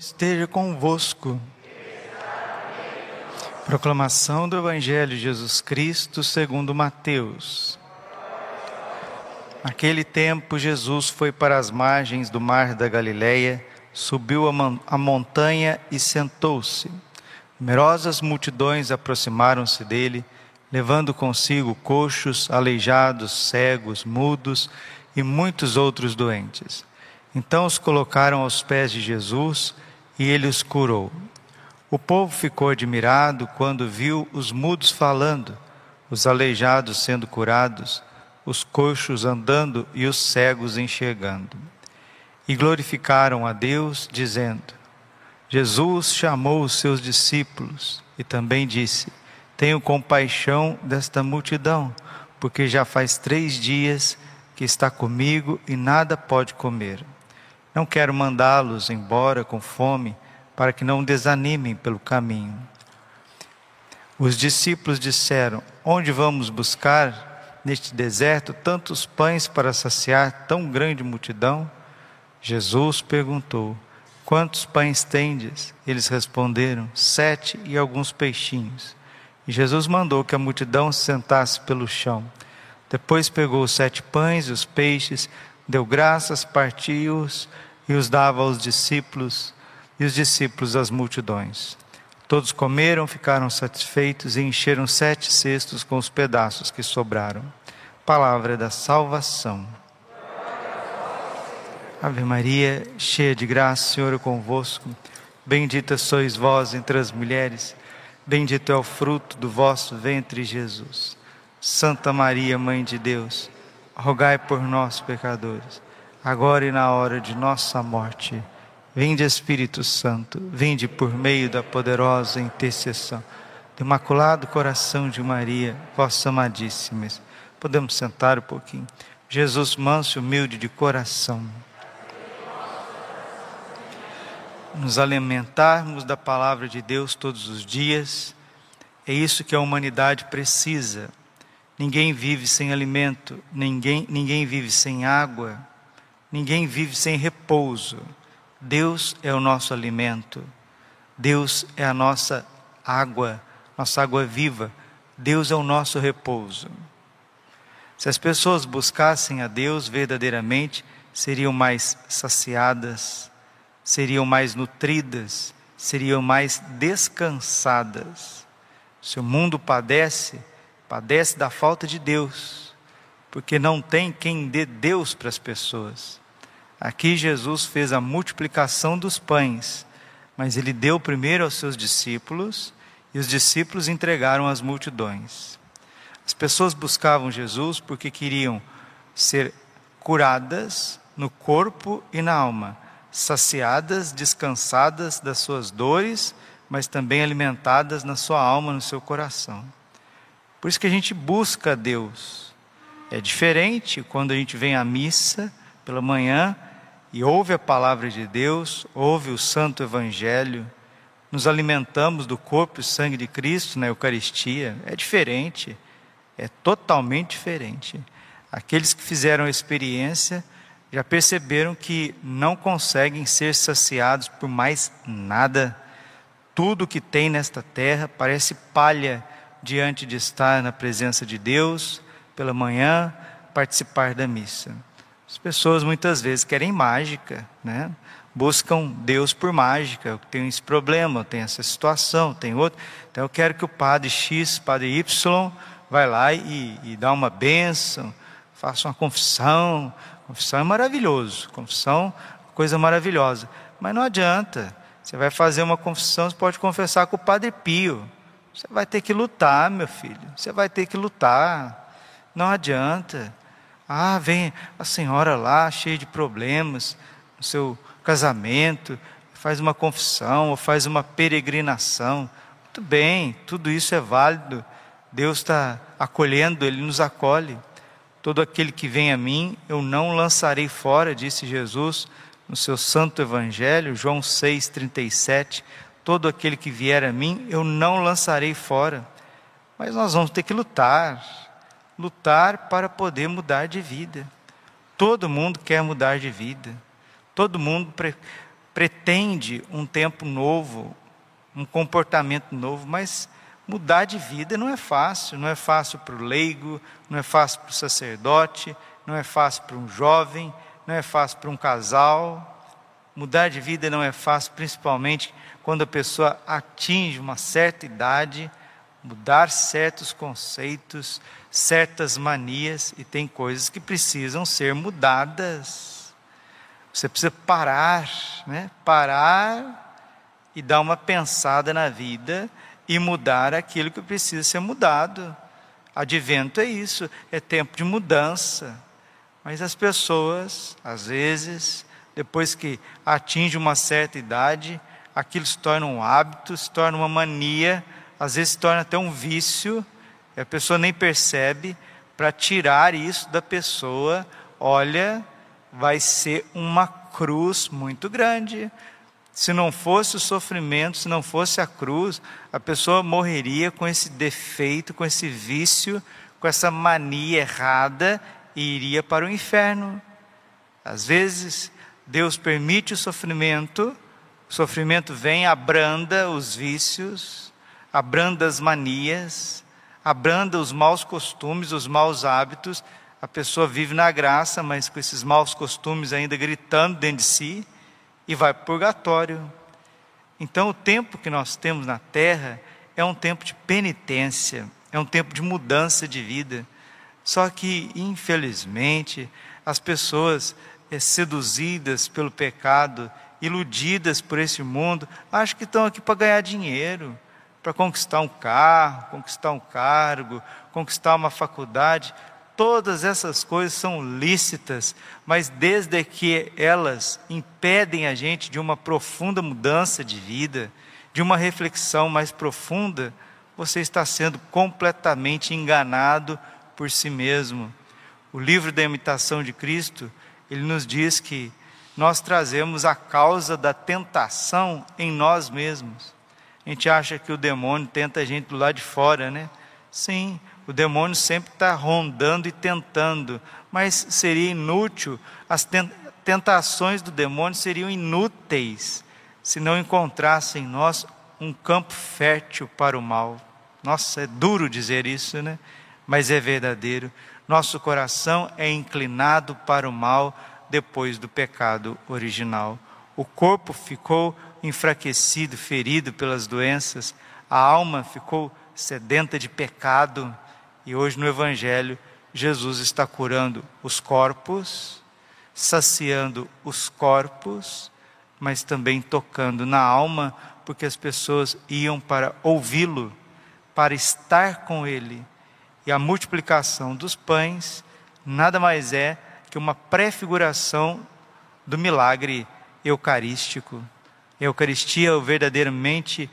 esteja convosco. Proclamação do Evangelho de Jesus Cristo segundo Mateus. Naquele tempo, Jesus foi para as margens do mar da Galileia, subiu a, montanha e sentou-se. Numerosas multidões aproximaram-se dele, levando consigo coxos, aleijados, cegos, mudos e muitos outros doentes. Então os colocaram aos pés de Jesus e ele os curou. O povo ficou admirado quando viu os mudos falando, os aleijados sendo curados, os coxos andando e os cegos enxergando. E glorificaram a Deus, dizendo: Jesus chamou os seus discípulos e também disse: Tenho compaixão desta multidão, porque já faz três dias que está comigo e nada pode comer. Não quero mandá-los embora com fome, para que não desanimem pelo caminho. Os discípulos disseram: Onde vamos buscar neste deserto tantos pães para saciar tão grande multidão? Jesus perguntou: Quantos pães tendes? Eles responderam: Sete e alguns peixinhos. E Jesus mandou que a multidão se sentasse pelo chão. Depois pegou os sete pães e os peixes, deu graças, partiu-os e os dava aos discípulos e os discípulos às multidões. Todos comeram, ficaram satisfeitos e encheram sete cestos com os pedaços que sobraram. Palavra da salvação. Ave Maria, cheia de graça, Senhor é convosco. Bendita sois vós entre as mulheres, bendito é o fruto do vosso ventre, Jesus. Santa Maria, Mãe de Deus, rogai por nós, pecadores, agora e na hora de nossa morte. Vinde, Espírito Santo, vinde por meio da poderosa intercessão do Imaculado Coração de Maria, vossa amadíssima. Podemos sentar um pouquinho. Jesus, manso e humilde de coração. Nos alimentarmos da palavra de Deus todos os dias, é isso que a humanidade precisa Ninguém vive sem alimento, ninguém, ninguém vive sem água, ninguém vive sem repouso. Deus é o nosso alimento, Deus é a nossa água, nossa água viva, Deus é o nosso repouso. Se as pessoas buscassem a Deus verdadeiramente, seriam mais saciadas, seriam mais nutridas, seriam mais descansadas. Se o mundo padece, padece da falta de Deus, porque não tem quem dê Deus para as pessoas. Aqui Jesus fez a multiplicação dos pães, mas ele deu primeiro aos seus discípulos e os discípulos entregaram às multidões. As pessoas buscavam Jesus porque queriam ser curadas no corpo e na alma, saciadas, descansadas das suas dores, mas também alimentadas na sua alma, no seu coração. Por isso que a gente busca Deus. É diferente quando a gente vem à missa pela manhã e ouve a palavra de Deus, ouve o Santo Evangelho, nos alimentamos do corpo e sangue de Cristo na Eucaristia. É diferente, é totalmente diferente. Aqueles que fizeram a experiência já perceberam que não conseguem ser saciados por mais nada. Tudo que tem nesta terra parece palha diante de estar na presença de Deus pela manhã, participar da missa. As pessoas muitas vezes querem mágica, né? buscam Deus por mágica. Eu tenho esse problema, eu tenho essa situação, tem outro. Então eu quero que o padre X, padre Y, vai lá e, e dá uma bênção, faça uma confissão. Confissão é maravilhoso, confissão coisa maravilhosa. Mas não adianta. Você vai fazer uma confissão, você pode confessar com o Padre Pio. Você vai ter que lutar, meu filho. Você vai ter que lutar. Não adianta. Ah, vem a senhora lá, cheia de problemas, no seu casamento, faz uma confissão ou faz uma peregrinação. Muito bem, tudo isso é válido. Deus está acolhendo, Ele nos acolhe. Todo aquele que vem a mim, eu não lançarei fora, disse Jesus no seu santo evangelho, João 6,37 todo aquele que vier a mim, eu não lançarei fora. Mas nós vamos ter que lutar, lutar para poder mudar de vida. Todo mundo quer mudar de vida. Todo mundo pretende um tempo novo, um comportamento novo, mas mudar de vida não é fácil. Não é fácil para o leigo, não é fácil para o sacerdote, não é fácil para um jovem, não é fácil para um casal. Mudar de vida não é fácil, principalmente quando a pessoa atinge uma certa idade, mudar certos conceitos, certas manias, e tem coisas que precisam ser mudadas. Você precisa parar, né? Parar e dar uma pensada na vida e mudar aquilo que precisa ser mudado. Advento é isso, é tempo de mudança. Mas as pessoas, às vezes, depois que atinge uma certa idade, aquilo se torna um hábito, se torna uma mania, às vezes se torna até um vício, e a pessoa nem percebe. Para tirar isso da pessoa, olha, vai ser uma cruz muito grande. Se não fosse o sofrimento, se não fosse a cruz, a pessoa morreria com esse defeito, com esse vício, com essa mania errada e iria para o inferno. Às vezes, Deus permite o sofrimento, o sofrimento vem, abranda os vícios, abranda as manias, abranda os maus costumes, os maus hábitos. A pessoa vive na graça, mas com esses maus costumes ainda gritando dentro de si e vai para o purgatório. Então, o tempo que nós temos na terra é um tempo de penitência, é um tempo de mudança de vida. Só que, infelizmente, as pessoas seduzidas pelo pecado, iludidas por esse mundo, acham que estão aqui para ganhar dinheiro, para conquistar um carro, conquistar um cargo, conquistar uma faculdade todas essas coisas são lícitas, mas desde que elas impedem a gente de uma profunda mudança de vida, de uma reflexão mais profunda, você está sendo completamente enganado por si mesmo. O livro da imitação de Cristo, ele nos diz que nós trazemos a causa da tentação em nós mesmos. A gente acha que o demônio tenta a gente do lado de fora, né? Sim, o demônio sempre está rondando e tentando, mas seria inútil, as tentações do demônio seriam inúteis se não encontrassem em nós um campo fértil para o mal. Nossa, é duro dizer isso, né? Mas é verdadeiro. Nosso coração é inclinado para o mal depois do pecado original. O corpo ficou enfraquecido, ferido pelas doenças, a alma ficou sedenta de pecado e hoje no Evangelho, Jesus está curando os corpos, saciando os corpos, mas também tocando na alma, porque as pessoas iam para ouvi-lo, para estar com ele. E a multiplicação dos pães nada mais é que uma prefiguração do milagre eucarístico. A Eucaristia verdadeiramente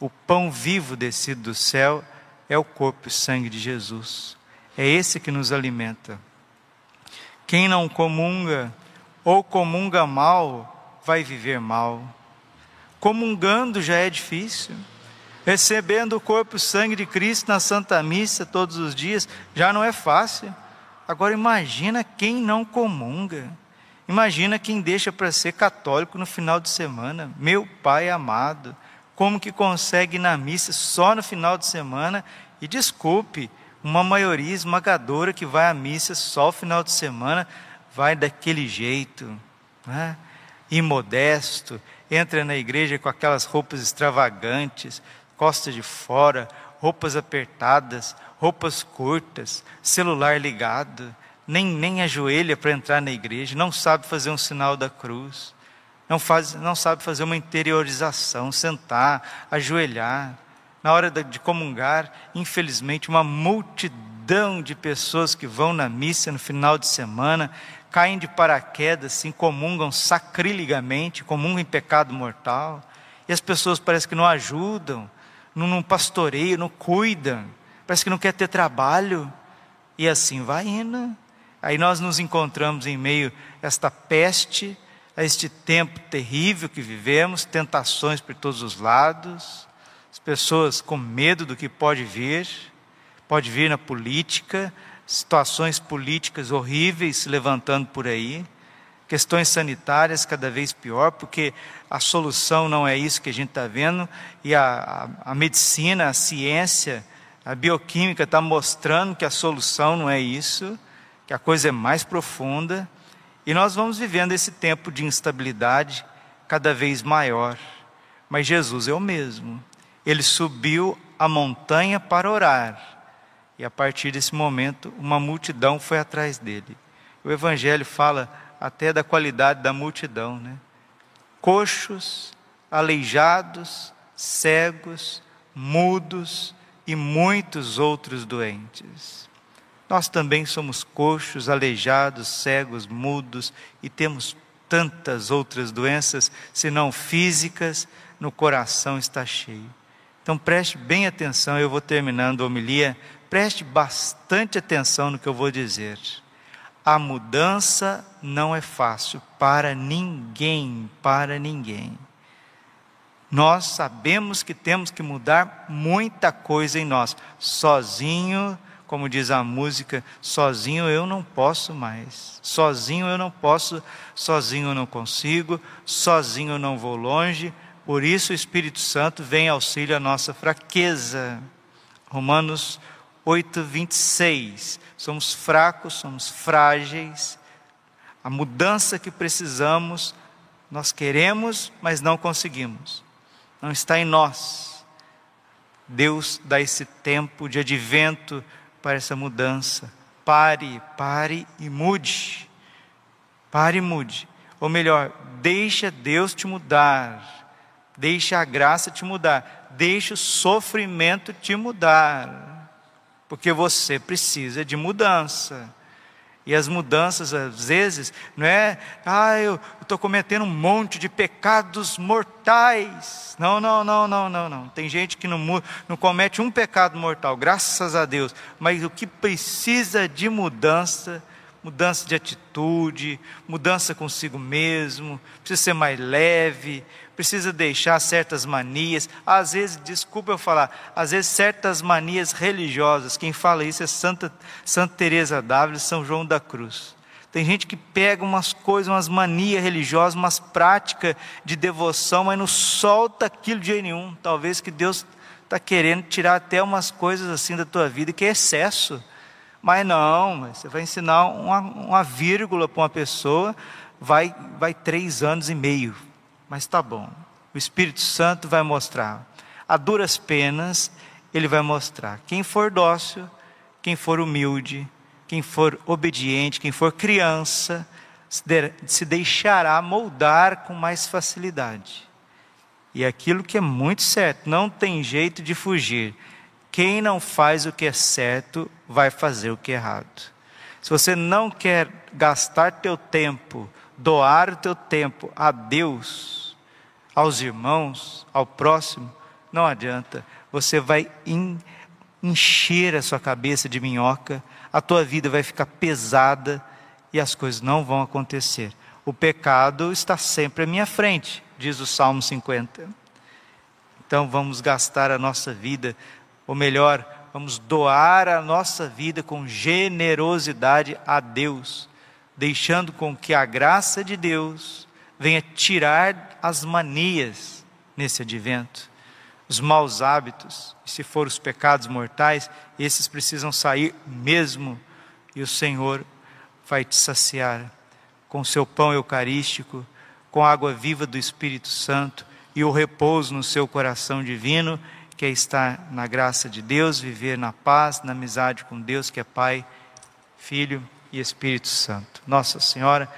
o pão vivo descido do céu é o corpo e sangue de Jesus. É esse que nos alimenta. Quem não comunga ou comunga mal, vai viver mal. Comungando já é difícil. Recebendo o corpo e sangue de Cristo na Santa Missa todos os dias já não é fácil. Agora imagina quem não comunga. Imagina quem deixa para ser católico no final de semana. Meu Pai amado, como que consegue ir na missa só no final de semana? E desculpe, uma maioria esmagadora que vai à missa só no final de semana vai daquele jeito, né? imodesto, entra na igreja com aquelas roupas extravagantes, costa de fora, roupas apertadas, roupas curtas, celular ligado, nem, nem ajoelha para entrar na igreja, não sabe fazer um sinal da cruz não, faz, não sabe fazer uma interiorização, sentar, ajoelhar. Na hora de comungar, infelizmente, uma multidão de pessoas que vão na missa no final de semana, caem de paraquedas, se comungam sacrilegamente, comungam em pecado mortal, e as pessoas parecem que não ajudam, não, não pastoreiam, não cuidam, parece que não quer ter trabalho, e assim vai indo. Aí nós nos encontramos em meio a esta peste a este tempo terrível que vivemos, tentações por todos os lados, as pessoas com medo do que pode vir, pode vir na política, situações políticas horríveis se levantando por aí. Questões sanitárias cada vez pior, porque a solução não é isso que a gente está vendo, e a, a, a, medicina, a ciência, a bioquímica está mostrando que a solução não é isso, que a coisa é mais profunda, e nós vamos vivendo esse tempo de instabilidade cada vez maior. Mas Jesus é o mesmo. Ele subiu a montanha para orar. E a partir desse momento, uma multidão foi atrás dele. O Evangelho fala até da qualidade da multidão, né? Coxos, aleijados, cegos, mudos e muitos outros doentes. Nós também somos coxos, aleijados, cegos, mudos e temos tantas outras doenças, se não físicas, no coração está cheio. Então preste bem atenção, eu vou terminando a homilia, preste bastante atenção no que eu vou dizer. A mudança não é fácil para ninguém, para ninguém. Nós sabemos que temos que mudar muita coisa em nós. Sozinho, como diz a música, sozinho eu não posso mais. Sozinho eu não posso, sozinho eu não consigo, sozinho eu não vou longe. Por isso o Espírito Santo vem auxílio à nossa fraqueza. Romanos 8, 26. Somos fracos, somos frágeis. A mudança que precisamos, nós queremos, mas não conseguimos. Não está em nós. Deus dá esse tempo de advento para essa mudança. Pare, pare e mude. Pare e mude. Ou melhor, deixa Deus te mudar. Deixa a graça te mudar. Deixa o sofrimento te mudar porque você precisa de mudança. E as mudanças, às vezes, não é, ah, eu estou cometendo um monte de pecados mortais. Não, não, não, não, não, não. Tem gente que não, não comete um pecado mortal, graças a Deus. Mas o que precisa de mudança, mudança de atitude, mudança consigo mesmo, precisa ser mais leve, precisa deixar certas manias, às vezes, desculpa eu falar, às vezes certas manias religiosas. Quem fala isso é Santa, Santa Teresa d'Ávila, São João da Cruz. Tem gente que pega umas coisas, umas manias religiosas, umas práticas de devoção, mas não solta aquilo de jeito nenhum. Talvez que Deus está querendo tirar até umas coisas assim da tua vida que é excesso. Mas não, você vai ensinar uma, uma vírgula para uma pessoa, vai, vai três anos e meio mas está bom. O Espírito Santo vai mostrar. A duras penas, ele vai mostrar. Quem for dócil, quem for humilde, quem for obediente, quem for criança, se deixará moldar com mais facilidade. E aquilo que é muito certo, não tem jeito de fugir. Quem não faz o que é certo, vai fazer o que é errado. Se você não quer gastar teu tempo doar o teu tempo a Deus, aos irmãos, ao próximo, não adianta. Você vai encher a sua cabeça de minhoca, a tua vida vai ficar pesada e as coisas não vão acontecer. O pecado está sempre à minha frente, diz o Salmo 50. Então vamos gastar a nossa vida, ou melhor, vamos doar a nossa vida com generosidade a Deus deixando com que a graça de Deus venha tirar as manias nesse advento, os maus hábitos, e se for os pecados mortais, esses precisam sair mesmo, e o Senhor vai te saciar com seu pão eucarístico, com a água viva do Espírito Santo e o repouso no seu coração divino, que é estar na graça de Deus, viver na paz, na amizade com Deus, que é Pai, Filho e Espírito Santo. Nossa Senhora,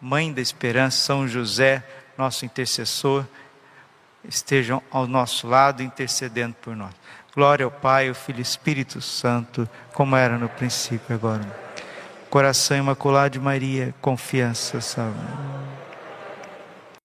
Mãe da Esperança, São José, nosso intercessor, estejam ao nosso lado intercedendo por nós. Glória ao Pai, ao Filho e Espírito Santo, como era no princípio agora. Coração Imaculado de Maria, confiança, salve.